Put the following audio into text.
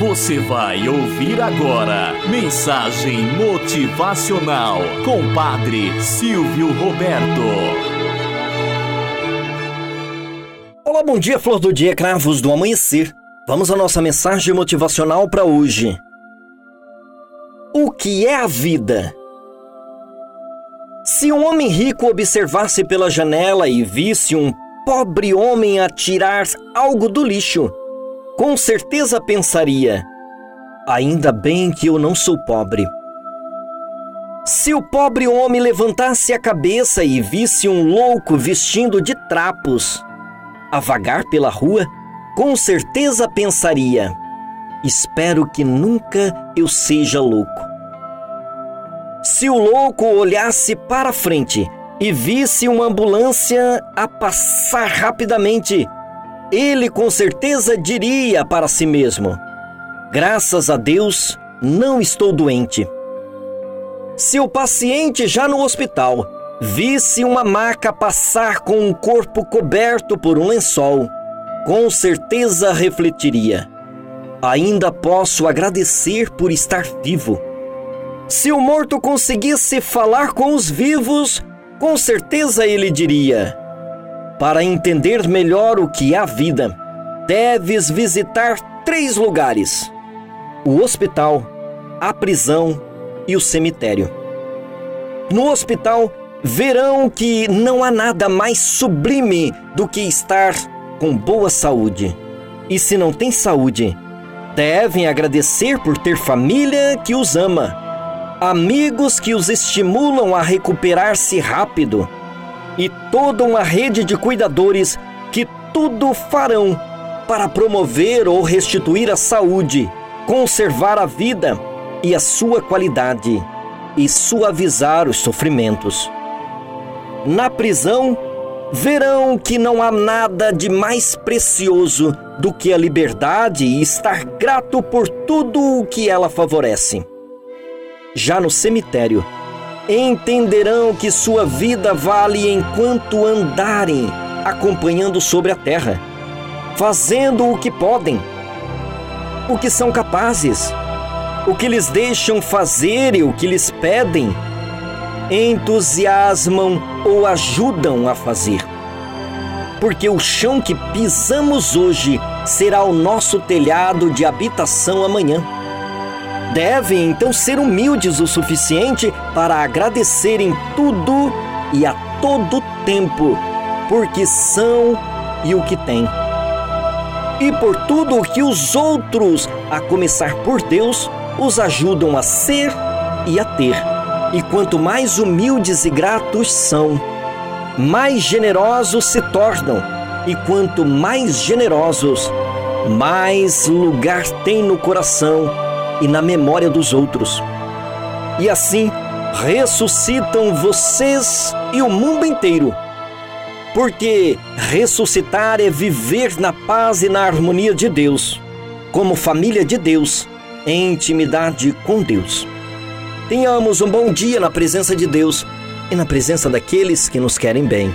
Você vai ouvir agora Mensagem Motivacional com Padre Silvio Roberto. Olá, bom dia, flor do dia, cravos do amanhecer. Vamos à nossa mensagem motivacional para hoje. O que é a vida? Se um homem rico observasse pela janela e visse um pobre homem a tirar algo do lixo, com certeza pensaria: ainda bem que eu não sou pobre. Se o pobre homem levantasse a cabeça e visse um louco vestindo de trapos a vagar pela rua, com certeza pensaria: espero que nunca eu seja louco. Se o louco olhasse para frente e visse uma ambulância a passar rapidamente, ele com certeza diria para si mesmo: Graças a Deus, não estou doente. Se o paciente já no hospital visse uma maca passar com um corpo coberto por um lençol, com certeza refletiria: Ainda posso agradecer por estar vivo. Se o morto conseguisse falar com os vivos, com certeza ele diria: Para entender melhor o que é a vida, deves visitar três lugares: o hospital, a prisão e o cemitério. No hospital, verão que não há nada mais sublime do que estar com boa saúde. E se não tem saúde, devem agradecer por ter família que os ama amigos que os estimulam a recuperar-se rápido e toda uma rede de cuidadores que tudo farão para promover ou restituir a saúde, conservar a vida e a sua qualidade e suavizar os sofrimentos. Na prisão, verão que não há nada de mais precioso do que a liberdade e estar grato por tudo o que ela favorece já no cemitério, entenderão que sua vida vale enquanto andarem acompanhando sobre a terra, fazendo o que podem, o que são capazes, o que lhes deixam fazer e o que lhes pedem, entusiasmam ou ajudam a fazer. Porque o chão que pisamos hoje será o nosso telhado de habitação amanhã devem então ser humildes o suficiente para agradecer em tudo e a todo tempo, porque são e o que têm. E por tudo o que os outros, a começar por Deus, os ajudam a ser e a ter. E quanto mais humildes e gratos são, mais generosos se tornam. E quanto mais generosos, mais lugar tem no coração e na memória dos outros. E assim ressuscitam vocês e o mundo inteiro. Porque ressuscitar é viver na paz e na harmonia de Deus, como família de Deus, em intimidade com Deus. Tenhamos um bom dia na presença de Deus e na presença daqueles que nos querem bem.